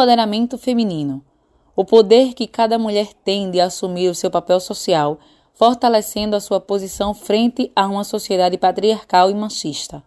Empoderamento feminino. O poder que cada mulher tem de assumir o seu papel social, fortalecendo a sua posição frente a uma sociedade patriarcal e machista.